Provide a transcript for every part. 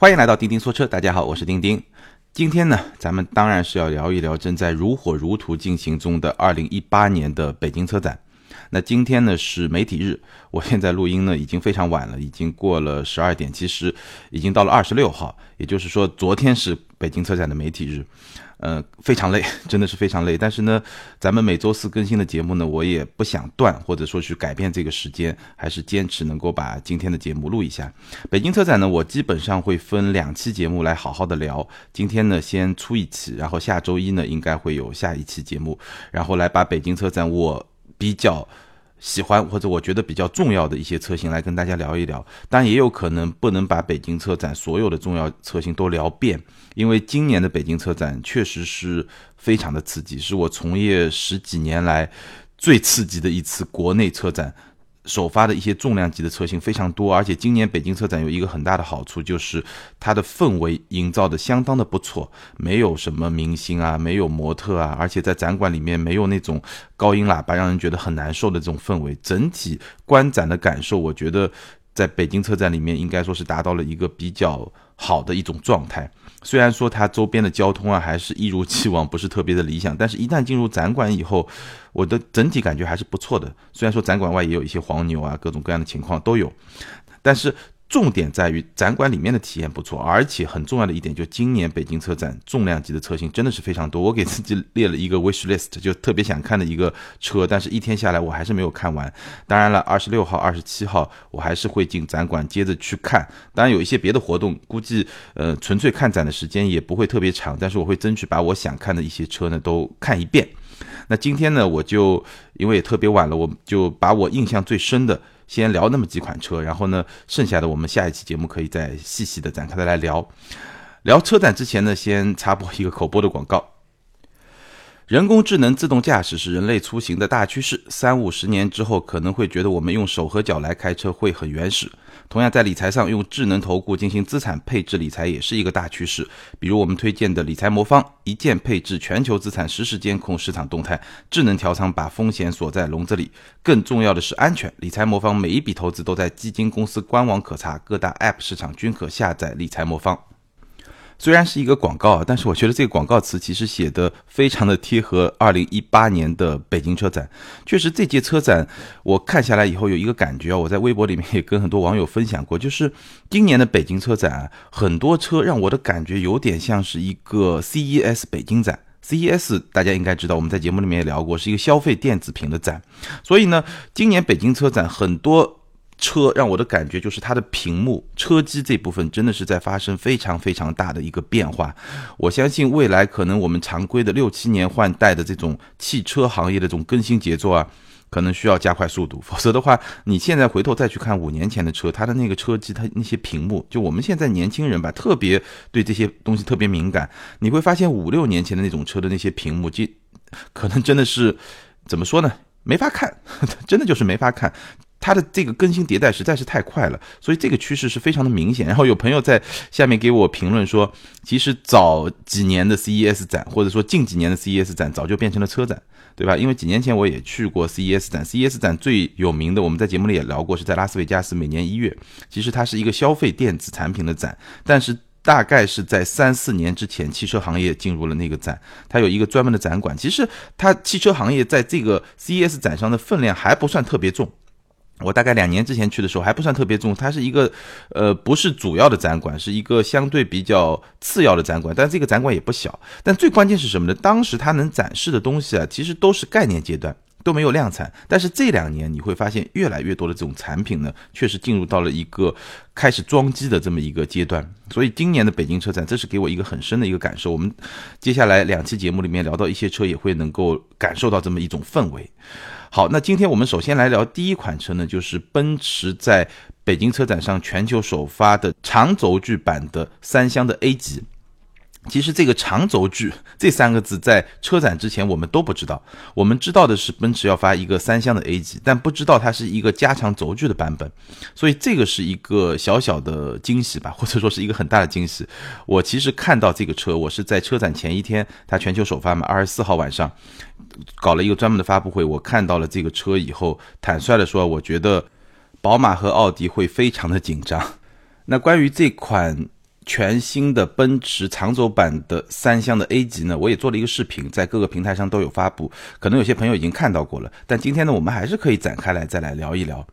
欢迎来到钉钉说车，大家好，我是钉钉。今天呢，咱们当然是要聊一聊正在如火如荼进行中的二零一八年的北京车展。那今天呢是媒体日，我现在录音呢已经非常晚了，已经过了十二点，其实已经到了二十六号，也就是说昨天是北京车展的媒体日。呃，非常累，真的是非常累。但是呢，咱们每周四更新的节目呢，我也不想断，或者说去改变这个时间，还是坚持能够把今天的节目录一下。北京车展呢，我基本上会分两期节目来好好的聊。今天呢，先出一期，然后下周一呢，应该会有下一期节目，然后来把北京车展我比较。喜欢或者我觉得比较重要的一些车型来跟大家聊一聊，但也有可能不能把北京车展所有的重要车型都聊遍，因为今年的北京车展确实是非常的刺激，是我从业十几年来最刺激的一次国内车展。首发的一些重量级的车型非常多，而且今年北京车展有一个很大的好处，就是它的氛围营造的相当的不错，没有什么明星啊，没有模特啊，而且在展馆里面没有那种高音喇叭让人觉得很难受的这种氛围，整体观展的感受，我觉得。在北京车展里面，应该说是达到了一个比较好的一种状态。虽然说它周边的交通啊，还是一如既往不是特别的理想，但是一旦进入展馆以后，我的整体感觉还是不错的。虽然说展馆外也有一些黄牛啊，各种各样的情况都有，但是。重点在于展馆里面的体验不错，而且很重要的一点就今年北京车展重量级的车型真的是非常多。我给自己 列了一个 wish list，就特别想看的一个车，但是一天下来我还是没有看完。当然了，二十六号、二十七号我还是会进展馆接着去看。当然有一些别的活动，估计呃纯粹看展的时间也不会特别长，但是我会争取把我想看的一些车呢都看一遍。那今天呢，我就因为也特别晚了，我就把我印象最深的。先聊那么几款车，然后呢，剩下的我们下一期节目可以再细细的展开的来聊。聊车展之前呢，先插播一个口播的广告。人工智能自动驾驶是人类出行的大趋势，三五十年之后可能会觉得我们用手和脚来开车会很原始。同样，在理财上用智能投顾进行资产配置理财也是一个大趋势。比如我们推荐的理财魔方，一键配置全球资产，实时监控市场动态，智能调仓把风险锁在笼子里。更重要的是安全，理财魔方每一笔投资都在基金公司官网可查，各大 App 市场均可下载理财魔方。虽然是一个广告啊，但是我觉得这个广告词其实写的非常的贴合二零一八年的北京车展。确实，这届车展我看下来以后有一个感觉啊，我在微博里面也跟很多网友分享过，就是今年的北京车展，很多车让我的感觉有点像是一个 CES 北京展。CES 大家应该知道，我们在节目里面也聊过，是一个消费电子屏的展。所以呢，今年北京车展很多。车让我的感觉就是它的屏幕、车机这部分真的是在发生非常非常大的一个变化。我相信未来可能我们常规的六七年换代的这种汽车行业的这种更新节奏啊，可能需要加快速度。否则的话，你现在回头再去看五年前的车，它的那个车机，它那些屏幕，就我们现在年轻人吧，特别对这些东西特别敏感。你会发现五六年前的那种车的那些屏幕，就可能真的是怎么说呢？没法看，真的就是没法看。它的这个更新迭代实在是太快了，所以这个趋势是非常的明显。然后有朋友在下面给我评论说，其实早几年的 CES 展，或者说近几年的 CES 展，早就变成了车展，对吧？因为几年前我也去过 CES 展，CES 展最有名的，我们在节目里也聊过，是在拉斯维加斯，每年一月。其实它是一个消费电子产品的展，但是大概是在三四年之前，汽车行业进入了那个展，它有一个专门的展馆。其实它汽车行业在这个 CES 展上的分量还不算特别重。我大概两年之前去的时候还不算特别重，它是一个，呃，不是主要的展馆，是一个相对比较次要的展馆。但这个展馆也不小。但最关键是什么呢？当时它能展示的东西啊，其实都是概念阶段，都没有量产。但是这两年你会发现，越来越多的这种产品呢，确实进入到了一个开始装机的这么一个阶段。所以今年的北京车展，这是给我一个很深的一个感受。我们接下来两期节目里面聊到一些车，也会能够感受到这么一种氛围。好，那今天我们首先来聊第一款车呢，就是奔驰在北京车展上全球首发的长轴距版的三厢的 A 级。其实这个长轴距 这三个字在车展之前我们都不知道，我们知道的是奔驰要发一个三厢的 A 级，但不知道它是一个加长轴距的版本，所以这个是一个小小的惊喜吧，或者说是一个很大的惊喜。我其实看到这个车，我是在车展前一天，它全球首发嘛，二十四号晚上搞了一个专门的发布会，我看到了这个车以后，坦率的说，我觉得宝马和奥迪会非常的紧张。那关于这款。全新的奔驰长轴版的三厢的 A 级呢，我也做了一个视频，在各个平台上都有发布，可能有些朋友已经看到过了。但今天呢，我们还是可以展开来再来聊一聊，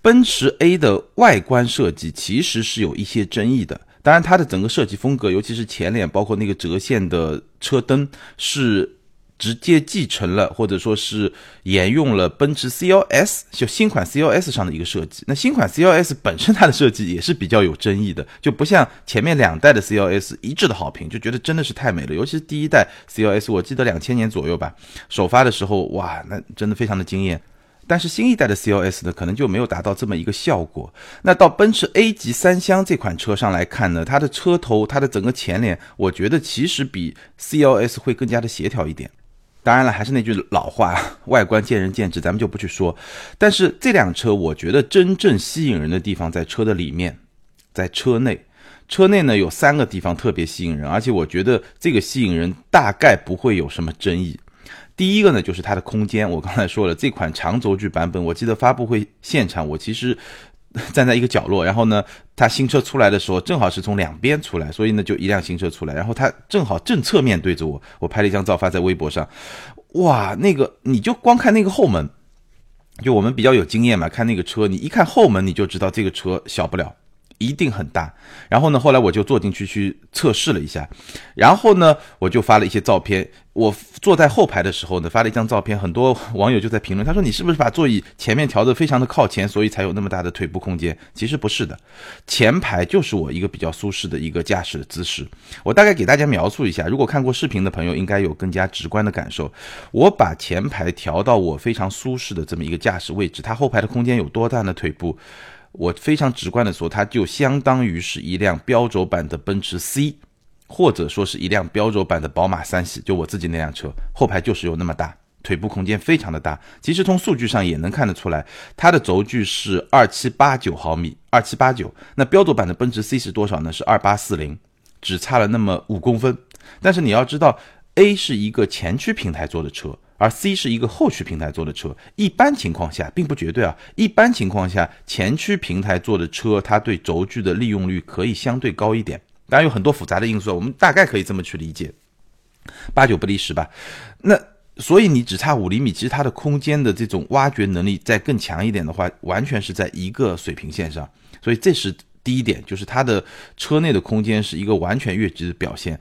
奔驰 A 的外观设计其实是有一些争议的。当然，它的整个设计风格，尤其是前脸，包括那个折线的车灯，是。直接继承了，或者说是沿用了奔驰 CLS 就新款 CLS 上的一个设计。那新款 CLS 本身它的设计也是比较有争议的，就不像前面两代的 CLS 一致的好评，就觉得真的是太美了。尤其是第一代 CLS，我记得两千年左右吧，首发的时候，哇，那真的非常的惊艳。但是新一代的 CLS 呢，可能就没有达到这么一个效果。那到奔驰 A 级三厢这款车上来看呢，它的车头、它的整个前脸，我觉得其实比 CLS 会更加的协调一点。当然了，还是那句老话，外观见仁见智，咱们就不去说。但是这辆车，我觉得真正吸引人的地方在车的里面，在车内。车内呢有三个地方特别吸引人，而且我觉得这个吸引人大概不会有什么争议。第一个呢就是它的空间，我刚才说了，这款长轴距版本，我记得发布会现场，我其实。站在一个角落，然后呢，他新车出来的时候，正好是从两边出来，所以呢，就一辆新车出来，然后他正好正侧面对着我，我拍了一张照发在微博上，哇，那个你就光看那个后门，就我们比较有经验嘛，看那个车，你一看后门你就知道这个车小不了。一定很大，然后呢，后来我就坐进去去测试了一下，然后呢，我就发了一些照片。我坐在后排的时候呢，发了一张照片，很多网友就在评论，他说你是不是把座椅前面调得非常的靠前，所以才有那么大的腿部空间？其实不是的，前排就是我一个比较舒适的一个驾驶的姿势。我大概给大家描述一下，如果看过视频的朋友应该有更加直观的感受。我把前排调到我非常舒适的这么一个驾驶位置，它后排的空间有多大呢？腿部？我非常直观的说，它就相当于是一辆标轴版的奔驰 C，或者说是一辆标轴版的宝马三系。就我自己那辆车，后排就是有那么大，腿部空间非常的大。其实从数据上也能看得出来，它的轴距是二七八九毫米，二七八九。那标轴版的奔驰 C 是多少呢？是二八四零，只差了那么五公分。但是你要知道，A 是一个前驱平台做的车。而 C 是一个后驱平台做的车，一般情况下并不绝对啊。一般情况下，前驱平台做的车，它对轴距的利用率可以相对高一点。当然有很多复杂的因素，我们大概可以这么去理解，八九不离十吧。那所以你只差五厘米，其实它的空间的这种挖掘能力再更强一点的话，完全是在一个水平线上。所以这是第一点，就是它的车内的空间是一个完全越级的表现。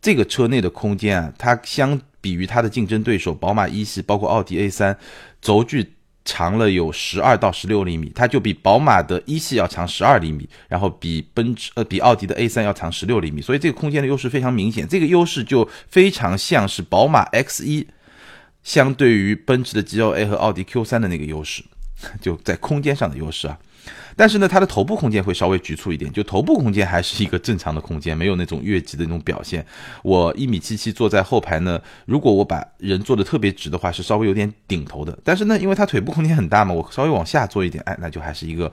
这个车内的空间啊，它相比于它的竞争对手宝马一系，包括奥迪 A 三，轴距长了有十二到十六厘米，它就比宝马的一系要长十二厘米，然后比奔驰呃比奥迪的 A 三要长十六厘米，所以这个空间的优势非常明显。这个优势就非常像是宝马 X 一相对于奔驰的 GLA 和奥迪 Q 三的那个优势，就在空间上的优势啊。但是呢，它的头部空间会稍微局促一点，就头部空间还是一个正常的空间，没有那种越级的那种表现。我一米七七坐在后排呢，如果我把人坐的特别直的话，是稍微有点顶头的。但是呢，因为它腿部空间很大嘛，我稍微往下坐一点，哎，那就还是一个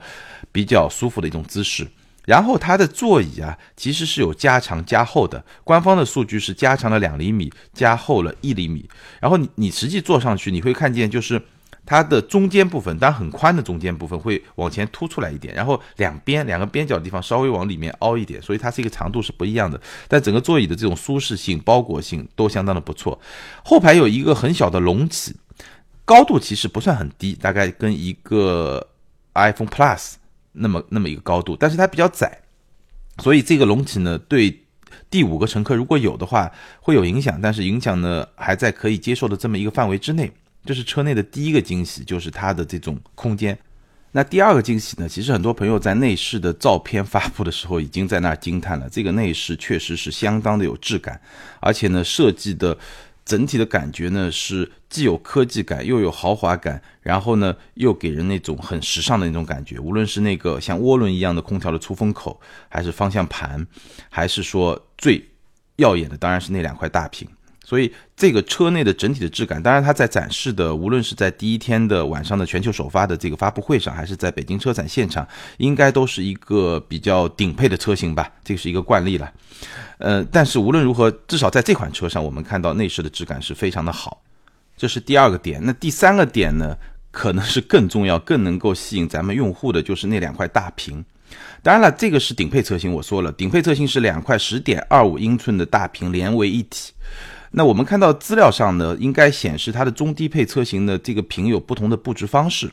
比较舒服的一种姿势。然后它的座椅啊，其实是有加长加厚的，官方的数据是加长了两厘米，加厚了一厘米。然后你你实际坐上去，你会看见就是。它的中间部分，当然很宽的中间部分会往前凸出来一点，然后两边两个边角的地方稍微往里面凹一点，所以它是一个长度是不一样的。但整个座椅的这种舒适性、包裹性都相当的不错。后排有一个很小的隆起，高度其实不算很低，大概跟一个 iPhone Plus 那么那么一个高度，但是它比较窄，所以这个隆起呢，对第五个乘客如果有的话会有影响，但是影响呢还在可以接受的这么一个范围之内。这是车内的第一个惊喜，就是它的这种空间。那第二个惊喜呢？其实很多朋友在内饰的照片发布的时候，已经在那儿惊叹了。这个内饰确实是相当的有质感，而且呢，设计的整体的感觉呢，是既有科技感，又有豪华感，然后呢，又给人那种很时尚的那种感觉。无论是那个像涡轮一样的空调的出风口，还是方向盘，还是说最耀眼的，当然是那两块大屏。所以这个车内的整体的质感，当然它在展示的，无论是在第一天的晚上的全球首发的这个发布会上，还是在北京车展现场，应该都是一个比较顶配的车型吧，这是一个惯例了。呃，但是无论如何，至少在这款车上，我们看到内饰的质感是非常的好，这是第二个点。那第三个点呢，可能是更重要、更能够吸引咱们用户的，就是那两块大屏。当然了，这个是顶配车型，我说了，顶配车型是两块十点二五英寸的大屏连为一体。那我们看到资料上呢，应该显示它的中低配车型的这个屏有不同的布置方式。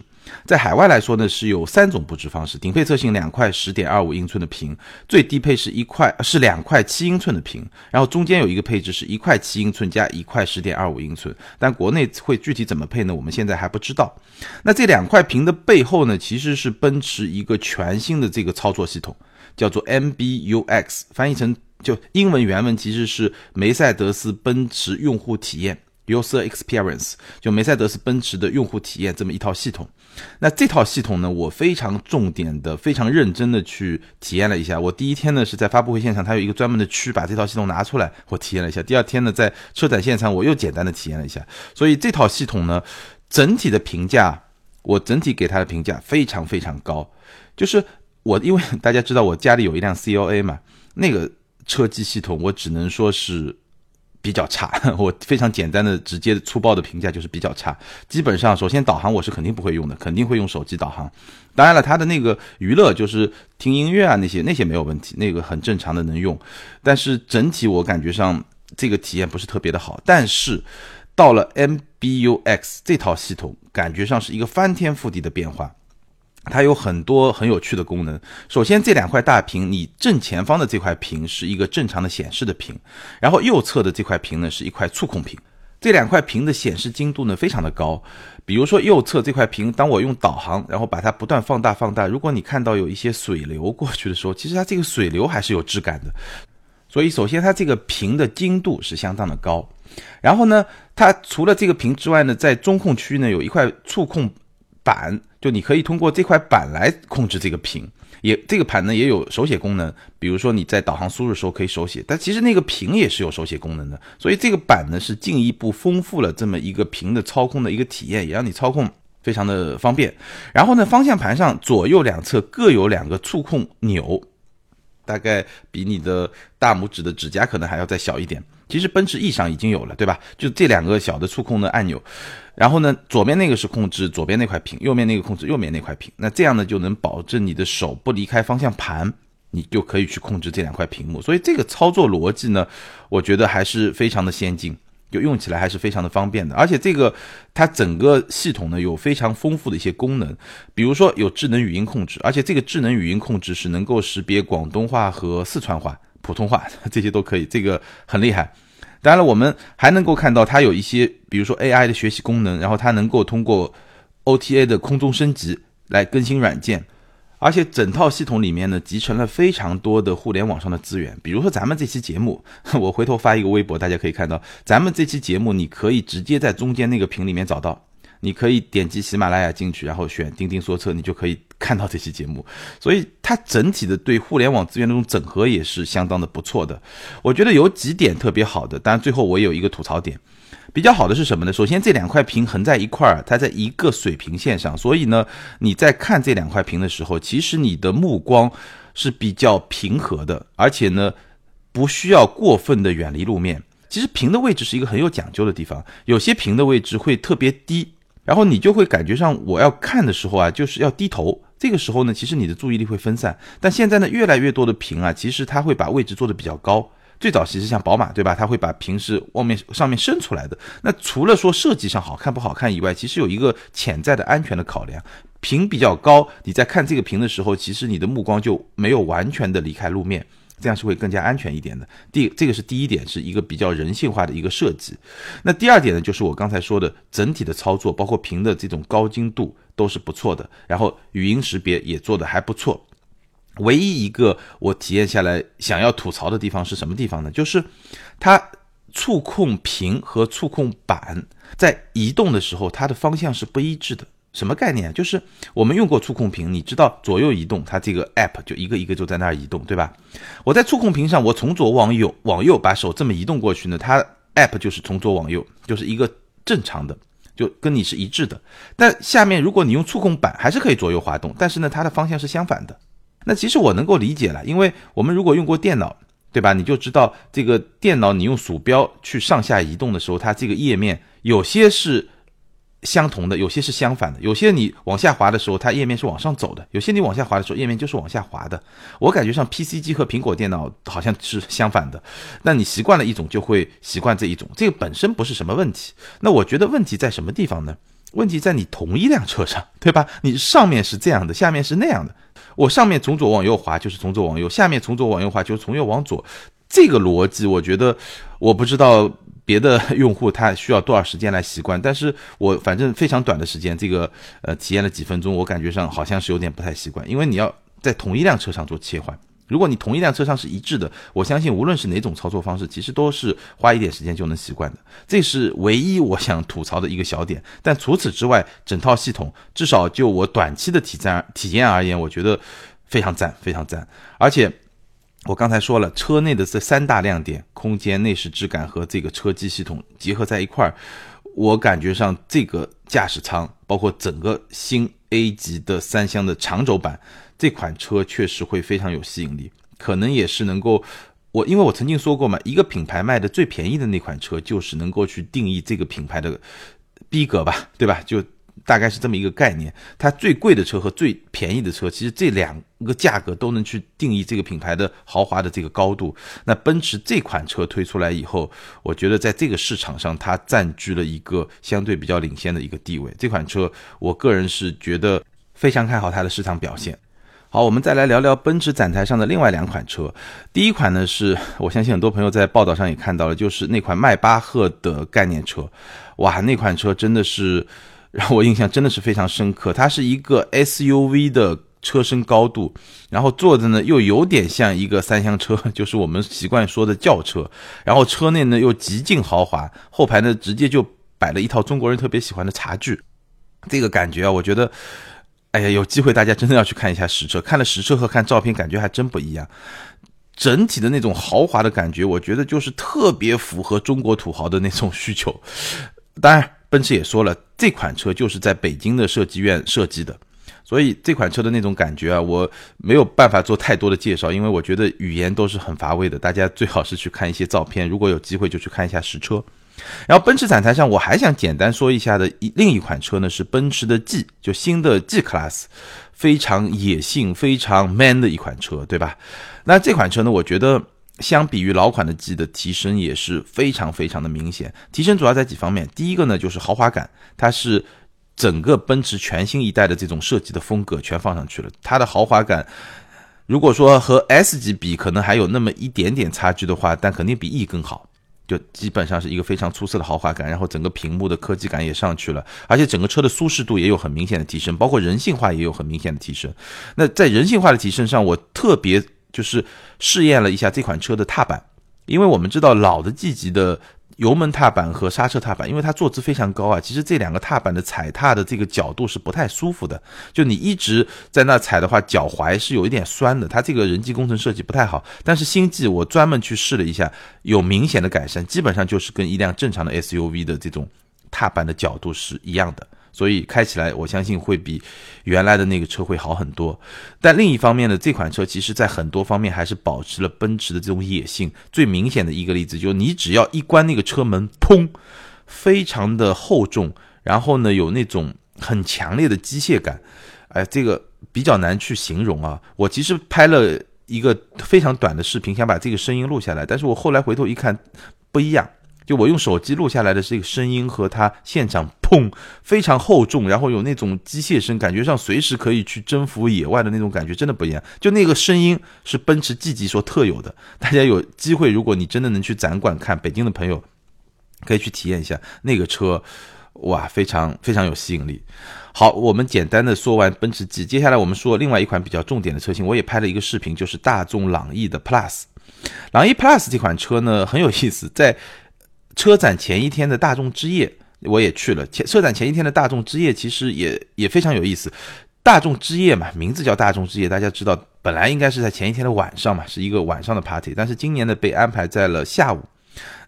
在海外来说呢，是有三种布置方式。顶配车型两块十点二五英寸的屏，最低配是一块是两块七英寸的屏，然后中间有一个配置是一块七英寸加一块十点二五英寸。但国内会具体怎么配呢？我们现在还不知道。那这两块屏的背后呢，其实是奔驰一个全新的这个操作系统，叫做 MBUX，翻译成就英文原文其实是梅赛德斯奔驰用户体验。User Experience 就梅赛德斯奔驰的用户体验这么一套系统，那这套系统呢，我非常重点的、非常认真的去体验了一下。我第一天呢是在发布会现场，它有一个专门的区，把这套系统拿出来，我体验了一下。第二天呢，在车展现场，我又简单的体验了一下。所以这套系统呢，整体的评价，我整体给它的评价非常非常高。就是我因为大家知道我家里有一辆 CLA 嘛，那个车机系统，我只能说是。比较差，我非常简单的、直接、粗暴的评价就是比较差。基本上，首先导航我是肯定不会用的，肯定会用手机导航。当然了，它的那个娱乐就是听音乐啊那些那些没有问题，那个很正常的能用。但是整体我感觉上这个体验不是特别的好。但是到了 MBUX 这套系统，感觉上是一个翻天覆地的变化。它有很多很有趣的功能。首先，这两块大屏，你正前方的这块屏是一个正常的显示的屏，然后右侧的这块屏呢是一块触控屏。这两块屏的显示精度呢非常的高。比如说右侧这块屏，当我用导航，然后把它不断放大放大，如果你看到有一些水流过去的时候，其实它这个水流还是有质感的。所以，首先它这个屏的精度是相当的高。然后呢，它除了这个屏之外呢，在中控区呢有一块触控板。就你可以通过这块板来控制这个屏，也这个盘呢也有手写功能，比如说你在导航输入的时候可以手写，但其实那个屏也是有手写功能的，所以这个板呢是进一步丰富了这么一个屏的操控的一个体验，也让你操控非常的方便。然后呢，方向盘上左右两侧各有两个触控钮，大概比你的大拇指的指甲可能还要再小一点。其实奔驰 E 上已经有了，对吧？就这两个小的触控的按钮，然后呢，左边那个是控制左边那块屏，右面那个控制右面那块屏。那这样呢，就能保证你的手不离开方向盘，你就可以去控制这两块屏幕。所以这个操作逻辑呢，我觉得还是非常的先进，就用起来还是非常的方便的。而且这个它整个系统呢，有非常丰富的一些功能，比如说有智能语音控制，而且这个智能语音控制是能够识别广东话和四川话。普通话 这些都可以，这个很厉害。当然了，我们还能够看到它有一些，比如说 AI 的学习功能，然后它能够通过 OTA 的空中升级来更新软件，而且整套系统里面呢集成了非常多的互联网上的资源。比如说咱们这期节目，我回头发一个微博，大家可以看到，咱们这期节目你可以直接在中间那个屏里面找到。你可以点击喜马拉雅进去，然后选钉钉说车，你就可以看到这期节目。所以它整体的对互联网资源那种整合也是相当的不错的。我觉得有几点特别好的，当然最后我有一个吐槽点。比较好的是什么呢？首先这两块屏横在一块儿，它在一个水平线上，所以呢你在看这两块屏的时候，其实你的目光是比较平和的，而且呢不需要过分的远离路面。其实屏的位置是一个很有讲究的地方，有些屏的位置会特别低。然后你就会感觉上，我要看的时候啊，就是要低头。这个时候呢，其实你的注意力会分散。但现在呢，越来越多的屏啊，其实它会把位置做的比较高。最早其实像宝马，对吧？它会把屏是往面上面伸出来的。那除了说设计上好看不好看以外，其实有一个潜在的安全的考量。屏比较高，你在看这个屏的时候，其实你的目光就没有完全的离开路面。这样是会更加安全一点的。第，这个是第一点，是一个比较人性化的一个设计。那第二点呢，就是我刚才说的，整体的操作，包括屏的这种高精度都是不错的，然后语音识别也做的还不错。唯一一个我体验下来想要吐槽的地方是什么地方呢？就是它触控屏和触控板在移动的时候，它的方向是不一致的。什么概念？就是我们用过触控屏，你知道左右移动，它这个 app 就一个一个就在那儿移动，对吧？我在触控屏上，我从左往右，往右把手这么移动过去呢，它 app 就是从左往右，就是一个正常的，就跟你是一致的。但下面如果你用触控板，还是可以左右滑动，但是呢，它的方向是相反的。那其实我能够理解了，因为我们如果用过电脑，对吧？你就知道这个电脑你用鼠标去上下移动的时候，它这个页面有些是。相同的，有些是相反的。有些你往下滑的时候，它页面是往上走的；有些你往下滑的时候，页面就是往下滑的。我感觉上 PC 机和苹果电脑好像是相反的。那你习惯了一种，就会习惯这一种，这个本身不是什么问题。那我觉得问题在什么地方呢？问题在你同一辆车上，对吧？你上面是这样的，下面是那样的。我上面从左往右滑就是从左往右，下面从左往右滑就是从右往左。这个逻辑，我觉得我不知道。别的用户他需要多少时间来习惯？但是我反正非常短的时间，这个呃体验了几分钟，我感觉上好像是有点不太习惯，因为你要在同一辆车上做切换。如果你同一辆车上是一致的，我相信无论是哪种操作方式，其实都是花一点时间就能习惯的。这是唯一我想吐槽的一个小点。但除此之外，整套系统至少就我短期的体验体验而言，我觉得非常赞，非常赞，而且。我刚才说了，车内的这三大亮点——空间、内饰质感和这个车机系统结合在一块儿，我感觉上这个驾驶舱，包括整个新 A 级的三厢的长轴版这款车，确实会非常有吸引力。可能也是能够，我因为我曾经说过嘛，一个品牌卖的最便宜的那款车，就是能够去定义这个品牌的逼格吧，对吧？就。大概是这么一个概念，它最贵的车和最便宜的车，其实这两个价格都能去定义这个品牌的豪华的这个高度。那奔驰这款车推出来以后，我觉得在这个市场上它占据了一个相对比较领先的一个地位。这款车，我个人是觉得非常看好它的市场表现。好，我们再来聊聊奔驰展台上的另外两款车。第一款呢，是我相信很多朋友在报道上也看到了，就是那款迈巴赫的概念车。哇，那款车真的是。让我印象真的是非常深刻，它是一个 SUV 的车身高度，然后坐的呢又有点像一个三厢车，就是我们习惯说的轿车，然后车内呢又极尽豪华，后排呢直接就摆了一套中国人特别喜欢的茶具，这个感觉啊，我觉得，哎呀，有机会大家真的要去看一下实车，看了实车和看照片感觉还真不一样，整体的那种豪华的感觉，我觉得就是特别符合中国土豪的那种需求，当然。奔驰也说了，这款车就是在北京的设计院设计的，所以这款车的那种感觉啊，我没有办法做太多的介绍，因为我觉得语言都是很乏味的。大家最好是去看一些照片，如果有机会就去看一下实车。然后奔驰展台上，我还想简单说一下的一另一款车呢，是奔驰的 G，就新的 G Class，非常野性、非常 man 的一款车，对吧？那这款车呢，我觉得。相比于老款的 G 的提升也是非常非常的明显，提升主要在几方面。第一个呢就是豪华感，它是整个奔驰全新一代的这种设计的风格全放上去了。它的豪华感，如果说和 S 级比可能还有那么一点点差距的话，但肯定比 E 更好，就基本上是一个非常出色的豪华感。然后整个屏幕的科技感也上去了，而且整个车的舒适度也有很明显的提升，包括人性化也有很明显的提升。那在人性化的提升上，我特别。就是试验了一下这款车的踏板，因为我们知道老的 G 级的油门踏板和刹车踏板，因为它坐姿非常高啊，其实这两个踏板的踩踏的这个角度是不太舒服的。就你一直在那踩的话，脚踝是有一点酸的。它这个人机工程设计不太好。但是新 G 我专门去试了一下，有明显的改善，基本上就是跟一辆正常的 SUV 的这种踏板的角度是一样的。所以开起来，我相信会比原来的那个车会好很多。但另一方面呢，这款车其实在很多方面还是保持了奔驰的这种野性。最明显的一个例子就是，你只要一关那个车门，砰，非常的厚重，然后呢有那种很强烈的机械感。哎，这个比较难去形容啊。我其实拍了一个非常短的视频，想把这个声音录下来，但是我后来回头一看，不一样。就我用手机录下来的这个声音和它现场砰非常厚重，然后有那种机械声，感觉上随时可以去征服野外的那种感觉，真的不一样。就那个声音是奔驰 G 级所特有的。大家有机会，如果你真的能去展馆看，北京的朋友可以去体验一下那个车，哇，非常非常有吸引力。好，我们简单的说完奔驰 G，接下来我们说另外一款比较重点的车型，我也拍了一个视频，就是大众朗逸的 Plus。朗逸 Plus 这款车呢很有意思，在车展前一天的大众之夜，我也去了。前车展前一天的大众之夜，其实也也非常有意思。大众之夜嘛，名字叫大众之夜，大家知道，本来应该是在前一天的晚上嘛，是一个晚上的 party，但是今年呢被安排在了下午。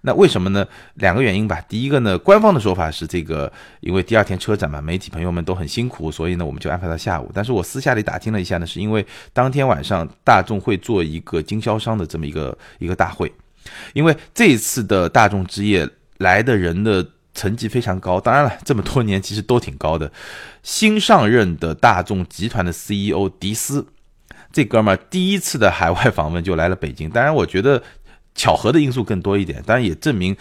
那为什么呢？两个原因吧。第一个呢，官方的说法是这个，因为第二天车展嘛，媒体朋友们都很辛苦，所以呢我们就安排到下午。但是我私下里打听了一下呢，是因为当天晚上大众会做一个经销商的这么一个一个大会。因为这次的大众之夜来的人的层级非常高。当然了，这么多年其实都挺高的。新上任的大众集团的 CEO 迪斯，这哥们儿第一次的海外访问就来了北京。当然，我觉得巧合的因素更多一点，当然也证明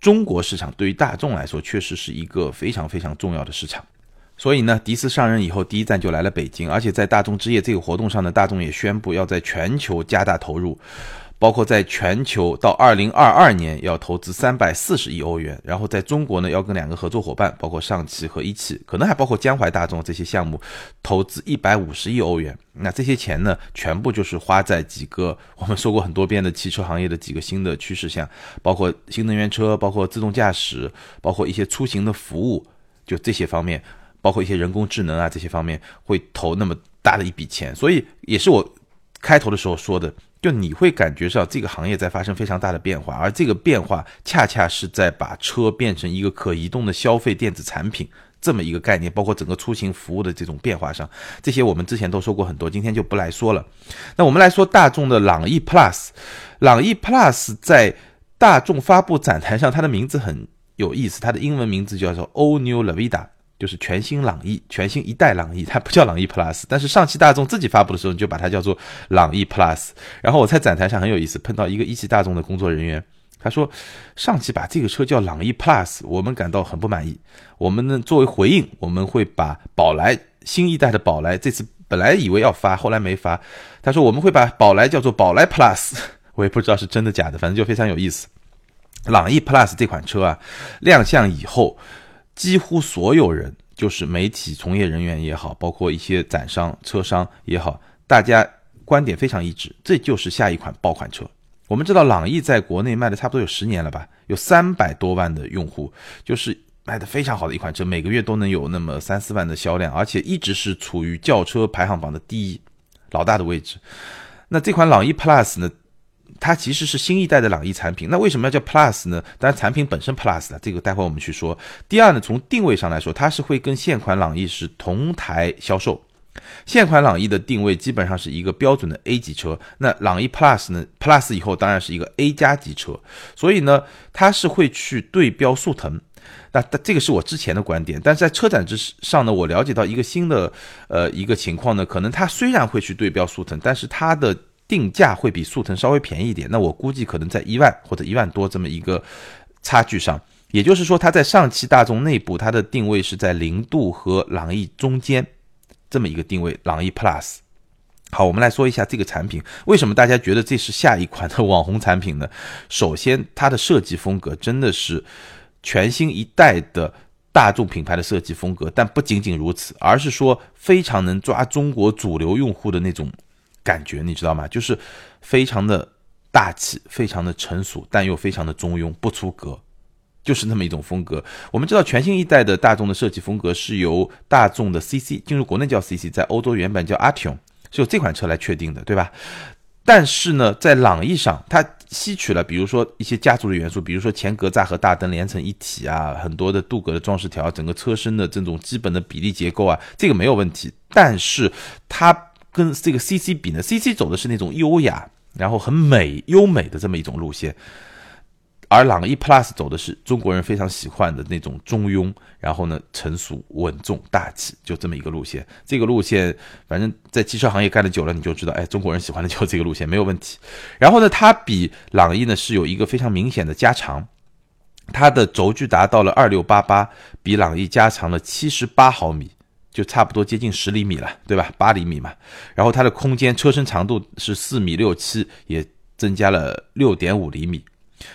中国市场对于大众来说确实是一个非常非常重要的市场。所以呢，迪斯上任以后第一站就来了北京，而且在大众之夜这个活动上呢，大众也宣布要在全球加大投入。包括在全球到二零二二年要投资三百四十亿欧元，然后在中国呢要跟两个合作伙伴，包括上汽和一汽，可能还包括江淮大众这些项目，投资一百五十亿欧元。那这些钱呢，全部就是花在几个 我们说过很多遍的汽车行业的几个新的趋势下，包括新能源车，包括自动驾驶，包括一些出行的服务，就这些方面，包括一些人工智能啊这些方面会投那么大的一笔钱。所以也是我开头的时候说的。就你会感觉上这个行业在发生非常大的变化，而这个变化恰恰是在把车变成一个可移动的消费电子产品这么一个概念，包括整个出行服务的这种变化上，这些我们之前都说过很多，今天就不来说了。那我们来说大众的朗逸 Plus，朗逸 Plus 在大众发布展台上，它的名字很有意思，它的英文名字叫做 All New La Vida。就是全新朗逸，全新一代朗逸，它不叫朗逸 Plus，但是上汽大众自己发布的时候，你就把它叫做朗逸 Plus。然后我在展台上很有意思，碰到一个一汽大众的工作人员，他说上汽把这个车叫朗逸 Plus，我们感到很不满意。我们呢作为回应，我们会把宝来新一代的宝来，这次本来以为要发，后来没发。他说我们会把宝来叫做宝来 Plus，我也不知道是真的假的，反正就非常有意思。朗逸 Plus 这款车啊，亮相以后。几乎所有人，就是媒体从业人员也好，包括一些展商、车商也好，大家观点非常一致，这就是下一款爆款车。我们知道，朗逸在国内卖的差不多有十年了吧，有三百多万的用户，就是卖的非常好的一款车，每个月都能有那么三四万的销量，而且一直是处于轿车排行榜的第一老大的位置。那这款朗逸 Plus 呢？它其实是新一代的朗逸产品，那为什么要叫 Plus 呢？当然产品本身 Plus 的，这个待会我们去说。第二呢，从定位上来说，它是会跟现款朗逸是同台销售。现款朗逸的定位基本上是一个标准的 A 级车，那朗逸 Plus 呢？Plus 以后当然是一个 A 加级车，所以呢，它是会去对标速腾。那这个是我之前的观点，但是在车展之上呢，我了解到一个新的呃一个情况呢，可能它虽然会去对标速腾，但是它的定价会比速腾稍微便宜一点，那我估计可能在一万或者一万多这么一个差距上，也就是说，它在上汽大众内部，它的定位是在零度和朗逸中间这么一个定位，朗逸 Plus。好，我们来说一下这个产品，为什么大家觉得这是下一款的网红产品呢？首先，它的设计风格真的是全新一代的大众品牌的设计风格，但不仅仅如此，而是说非常能抓中国主流用户的那种。感觉你知道吗？就是非常的大气，非常的成熟，但又非常的中庸，不出格，就是那么一种风格。我们知道全新一代的大众的设计风格是由大众的 CC 进入国内叫 CC，在欧洲原版叫 Arteon，是由这款车来确定的，对吧？但是呢，在朗逸上，它吸取了比如说一些家族的元素，比如说前格栅和大灯连成一体啊，很多的镀铬的装饰条，整个车身的这种基本的比例结构啊，这个没有问题。但是它跟这个 CC 比呢，CC 走的是那种优雅，然后很美、优美的这么一种路线，而朗逸 Plus 走的是中国人非常喜欢的那种中庸，然后呢成熟、稳重、大气，就这么一个路线。这个路线，反正在汽车行业干的久了，你就知道，哎，中国人喜欢的就是这个路线，没有问题。然后呢，它比朗逸呢是有一个非常明显的加长，它的轴距达到了二六八八，比朗逸加长了七十八毫米。就差不多接近十厘米了，对吧？八厘米嘛。然后它的空间车身长度是四米六七，也增加了六点五厘米。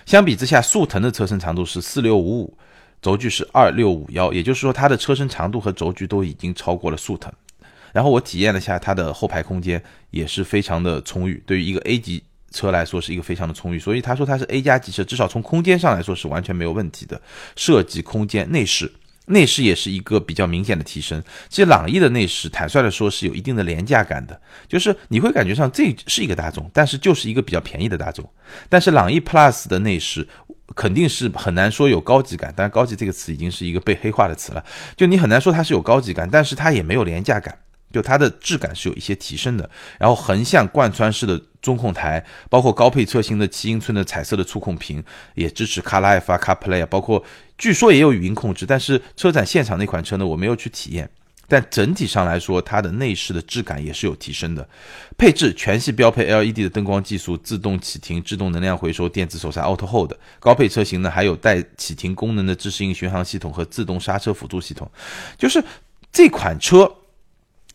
相比之下，速腾的车身长度是四六五五，轴距是二六五幺，也就是说它的车身长度和轴距都已经超过了速腾。然后我体验了下它的后排空间，也是非常的充裕，对于一个 A 级车来说是一个非常的充裕。所以他说它是 A 加级车，至少从空间上来说是完全没有问题的。设计空间内饰。内饰也是一个比较明显的提升。其实朗逸的内饰，坦率的说是有一定的廉价感的，就是你会感觉上这是一个大众，但是就是一个比较便宜的大众。但是朗逸 Plus 的内饰肯定是很难说有高级感，但是高级这个词已经是一个被黑化的词了。就你很难说它是有高级感，但是它也没有廉价感。就它的质感是有一些提升的。然后横向贯穿式的中控台，包括高配车型的七英寸的彩色的触控屏，也支持 CarLife 啊、CarPlay 啊，包括据说也有语音控制，但是车展现场那款车呢，我没有去体验。但整体上来说，它的内饰的质感也是有提升的。配置全系标配 LED 的灯光技术、自动启停、自动能量回收、电子手刹 Auto Hold。高配车型呢，还有带启停功能的自适应巡航系统和自动刹车辅助系统。就是这款车，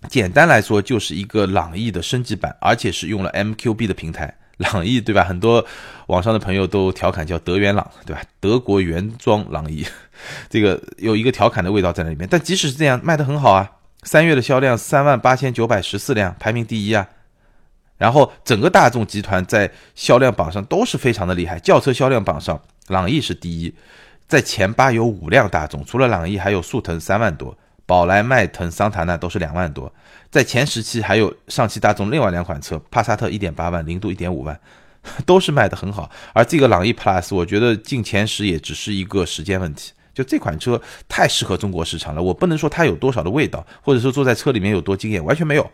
简单来说就是一个朗逸的升级版，而且是用了 MQB 的平台。朗逸对吧？很多网上的朋友都调侃叫德元朗，对吧？德国原装朗逸，这个有一个调侃的味道在那里面。但即使是这样，卖得很好啊！三月的销量三万八千九百十四辆，排名第一啊。然后整个大众集团在销量榜上都是非常的厉害，轿车销量榜上朗逸是第一，在前八有五辆大众，除了朗逸还有速腾三万多，宝来、迈腾、桑塔纳都是两万多。在前十期还有上汽大众另外两款车，帕萨特一点八万，零度一点五万，都是卖的很好。而这个朗逸 Plus，我觉得进前十也只是一个时间问题。就这款车太适合中国市场了，我不能说它有多少的味道，或者说坐在车里面有多惊艳，完全没有，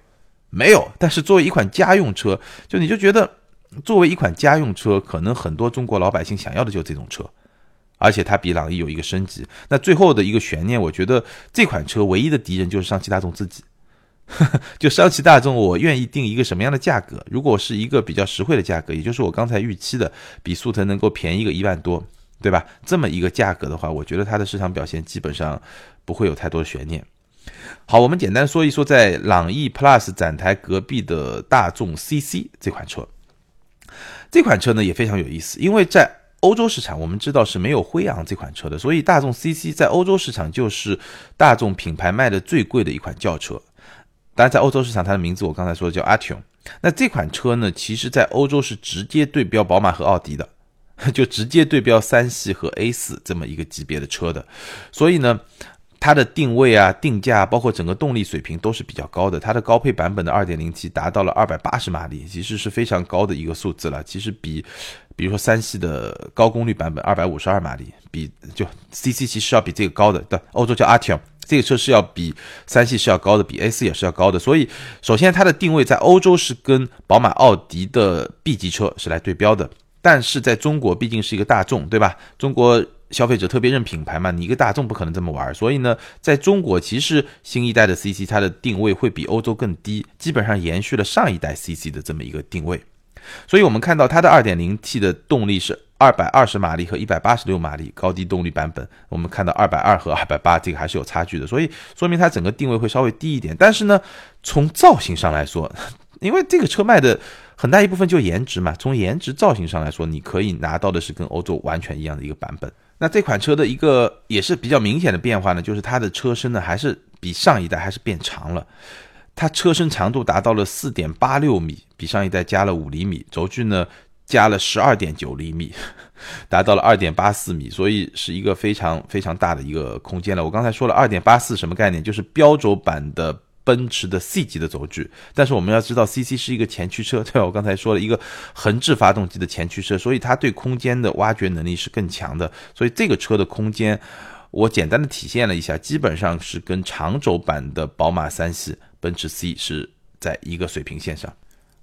没有。但是作为一款家用车，就你就觉得作为一款家用车，可能很多中国老百姓想要的就是这种车，而且它比朗逸有一个升级。那最后的一个悬念，我觉得这款车唯一的敌人就是上汽大众自己。就上汽大众，我愿意定一个什么样的价格？如果是一个比较实惠的价格，也就是我刚才预期的，比速腾能够便宜个一万多，对吧？这么一个价格的话，我觉得它的市场表现基本上不会有太多的悬念。好，我们简单说一说在朗逸 Plus 展台隔壁的大众 CC 这款车。这款车呢也非常有意思，因为在欧洲市场，我们知道是没有辉昂这款车的，所以大众 CC 在欧洲市场就是大众品牌卖的最贵的一款轿车。当然，在欧洲市场，它的名字我刚才说的叫 Arteon。那这款车呢，其实在欧洲是直接对标宝马和奥迪的，就直接对标三系和 A 四这么一个级别的车的。所以呢，它的定位啊、定价，包括整个动力水平都是比较高的。它的高配版本的 2.0T 达到了280马力，其实是非常高的一个数字了。其实比，比如说三系的高功率版本252马力，比就 CC 其实要比这个高的。对，欧洲叫 ak。这个车是要比三系是要高的，比 A 四也是要高的。所以，首先它的定位在欧洲是跟宝马、奥迪的 B 级车是来对标的。但是在中国毕竟是一个大众，对吧？中国消费者特别认品牌嘛，你一个大众不可能这么玩。所以呢，在中国其实新一代的 CC 它的定位会比欧洲更低，基本上延续了上一代 CC 的这么一个定位。所以我们看到它的 2.0T 的动力是。二百二十马力和一百八十六马力高低动力版本，我们看到二百二和二百八这个还是有差距的，所以说明它整个定位会稍微低一点。但是呢，从造型上来说，因为这个车卖的很大一部分就颜值嘛，从颜值造型上来说，你可以拿到的是跟欧洲完全一样的一个版本。那这款车的一个也是比较明显的变化呢，就是它的车身呢还是比上一代还是变长了，它车身长度达到了四点八六米，比上一代加了五厘米，轴距呢。加了十二点九厘米，达到了二点八四米，所以是一个非常非常大的一个空间了。我刚才说了二点八四什么概念？就是标轴版的奔驰的 C 级的轴距。但是我们要知道，CC 是一个前驱车，对吧？我刚才说了一个横置发动机的前驱车，所以它对空间的挖掘能力是更强的。所以这个车的空间，我简单的体现了一下，基本上是跟长轴版的宝马三系、奔驰 C 是在一个水平线上。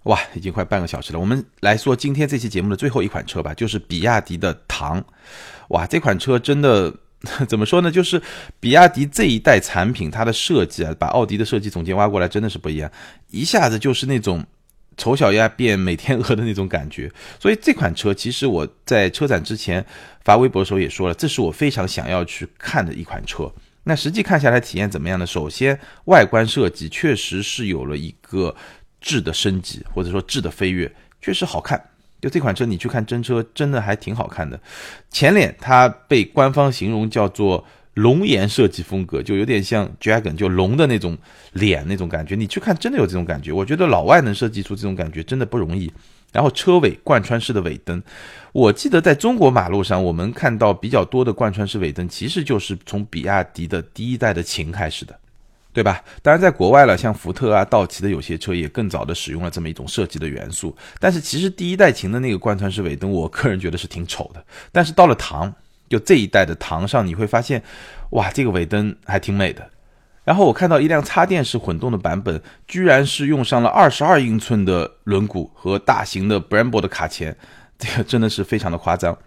哇，已经快半个小时了。我们来说今天这期节目的最后一款车吧，就是比亚迪的唐。哇，这款车真的 怎么说呢？就是比亚迪这一代产品，它的设计啊，把奥迪的设计总监挖过来，真的是不一样，一下子就是那种丑小鸭变美天鹅的那种感觉。所以这款车，其实我在车展之前发微博的时候也说了，这是我非常想要去看的一款车。那实际看下来体验怎么样呢？首先，外观设计确实是有了一个。质的升级，或者说质的飞跃，确实好看。就这款车，你去看真车，真的还挺好看的。前脸它被官方形容叫做龙颜设计风格，就有点像 dragon，就龙的那种脸那种感觉。你去看，真的有这种感觉。我觉得老外能设计出这种感觉，真的不容易。然后车尾贯穿式的尾灯，我记得在中国马路上，我们看到比较多的贯穿式尾灯，其实就是从比亚迪的第一代的秦开始的。对吧？当然，在国外了，像福特啊、道奇的有些车也更早的使用了这么一种设计的元素。但是，其实第一代秦的那个贯穿式尾灯，我个人觉得是挺丑的。但是到了唐，就这一代的唐上，你会发现，哇，这个尾灯还挺美的。然后我看到一辆插电式混动的版本，居然是用上了二十二英寸的轮毂和大型的 Brembo 的卡钳，这个真的是非常的夸张。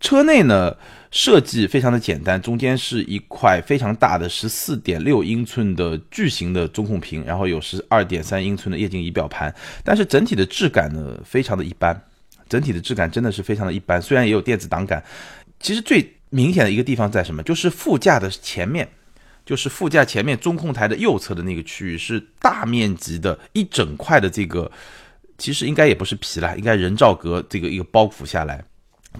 车内呢设计非常的简单，中间是一块非常大的十四点六英寸的巨型的中控屏，然后有十二点三英寸的液晶仪表盘，但是整体的质感呢非常的一般，整体的质感真的是非常的一般。虽然也有电子档杆，其实最明显的一个地方在什么？就是副驾的前面，就是副驾前面中控台的右侧的那个区域是大面积的一整块的这个，其实应该也不是皮了，应该人造革这个一个包覆下来。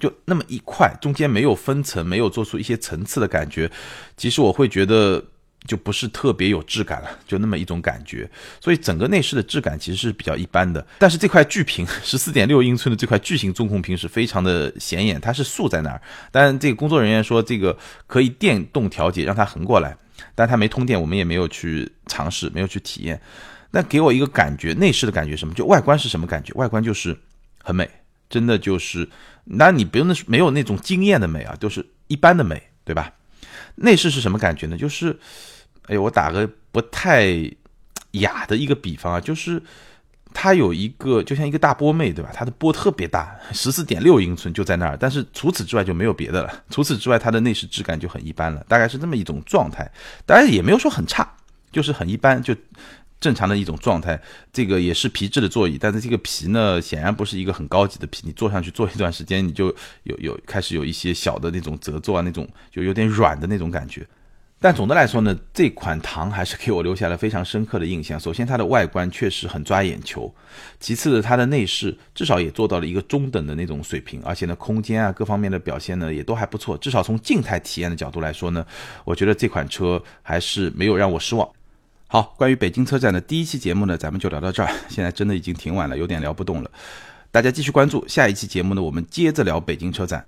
就那么一块，中间没有分层，没有做出一些层次的感觉，其实我会觉得就不是特别有质感了，就那么一种感觉。所以整个内饰的质感其实是比较一般的。但是这块巨屏，十四点六英寸的这块巨型中控屏是非常的显眼，它是竖在那儿。但这个工作人员说这个可以电动调节，让它横过来，但它没通电，我们也没有去尝试，没有去体验。那给我一个感觉，内饰的感觉什么？就外观是什么感觉？外观就是很美。真的就是，那你不用那没有那种惊艳的美啊，都是一般的美，对吧？内饰是什么感觉呢？就是，哎，我打个不太雅的一个比方啊，就是它有一个就像一个大波妹，对吧？它的波特别大，十四点六英寸就在那儿，但是除此之外就没有别的了。除此之外，它的内饰质感就很一般了，大概是这么一种状态。当然也没有说很差，就是很一般，就。正常的一种状态，这个也是皮质的座椅，但是这个皮呢，显然不是一个很高级的皮。你坐上去坐一段时间，你就有有开始有一些小的那种折皱啊，那种就有点软的那种感觉。但总的来说呢，这款唐还是给我留下了非常深刻的印象。首先，它的外观确实很抓眼球；其次，它的内饰至少也做到了一个中等的那种水平，而且呢，空间啊各方面的表现呢也都还不错。至少从静态体验的角度来说呢，我觉得这款车还是没有让我失望。好，关于北京车展的第一期节目呢，咱们就聊到这儿。现在真的已经挺晚了，有点聊不动了。大家继续关注下一期节目呢，我们接着聊北京车展。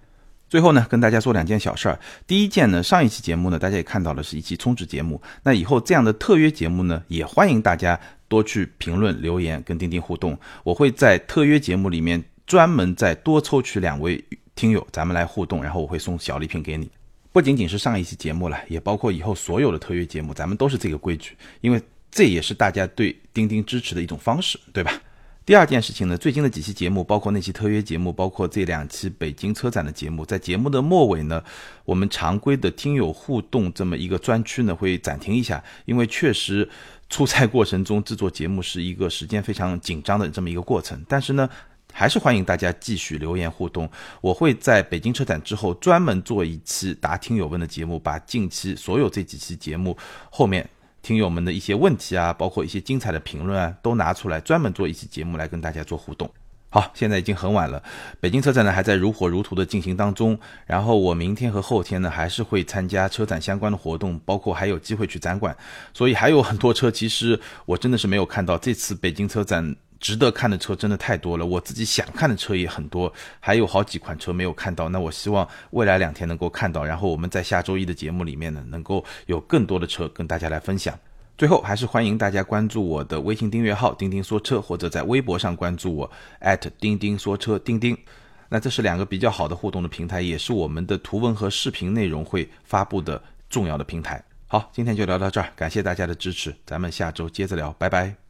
最后呢，跟大家说两件小事儿。第一件呢，上一期节目呢，大家也看到了是一期充值节目。那以后这样的特约节目呢，也欢迎大家多去评论留言，跟钉钉互动。我会在特约节目里面专门再多抽取两位听友，咱们来互动，然后我会送小礼品给你。不仅仅是上一期节目了，也包括以后所有的特约节目，咱们都是这个规矩，因为这也是大家对钉钉支持的一种方式，对吧？第二件事情呢，最近的几期节目，包括那期特约节目，包括这两期北京车展的节目，在节目的末尾呢，我们常规的听友互动这么一个专区呢，会暂停一下，因为确实出差过程中制作节目是一个时间非常紧张的这么一个过程，但是呢。还是欢迎大家继续留言互动，我会在北京车展之后专门做一期答听友问的节目，把近期所有这几期节目后面听友们的一些问题啊，包括一些精彩的评论啊，都拿出来专门做一期节目来跟大家做互动。好，现在已经很晚了，北京车展呢还在如火如荼的进行当中，然后我明天和后天呢还是会参加车展相关的活动，包括还有机会去展馆，所以还有很多车，其实我真的是没有看到这次北京车展。值得看的车真的太多了，我自己想看的车也很多，还有好几款车没有看到。那我希望未来两天能够看到，然后我们在下周一的节目里面呢，能够有更多的车跟大家来分享。最后还是欢迎大家关注我的微信订阅号“钉钉说车”，或者在微博上关注我钉钉说车钉钉。那这是两个比较好的互动的平台，也是我们的图文和视频内容会发布的重要的平台。好，今天就聊到这儿，感谢大家的支持，咱们下周接着聊，拜拜。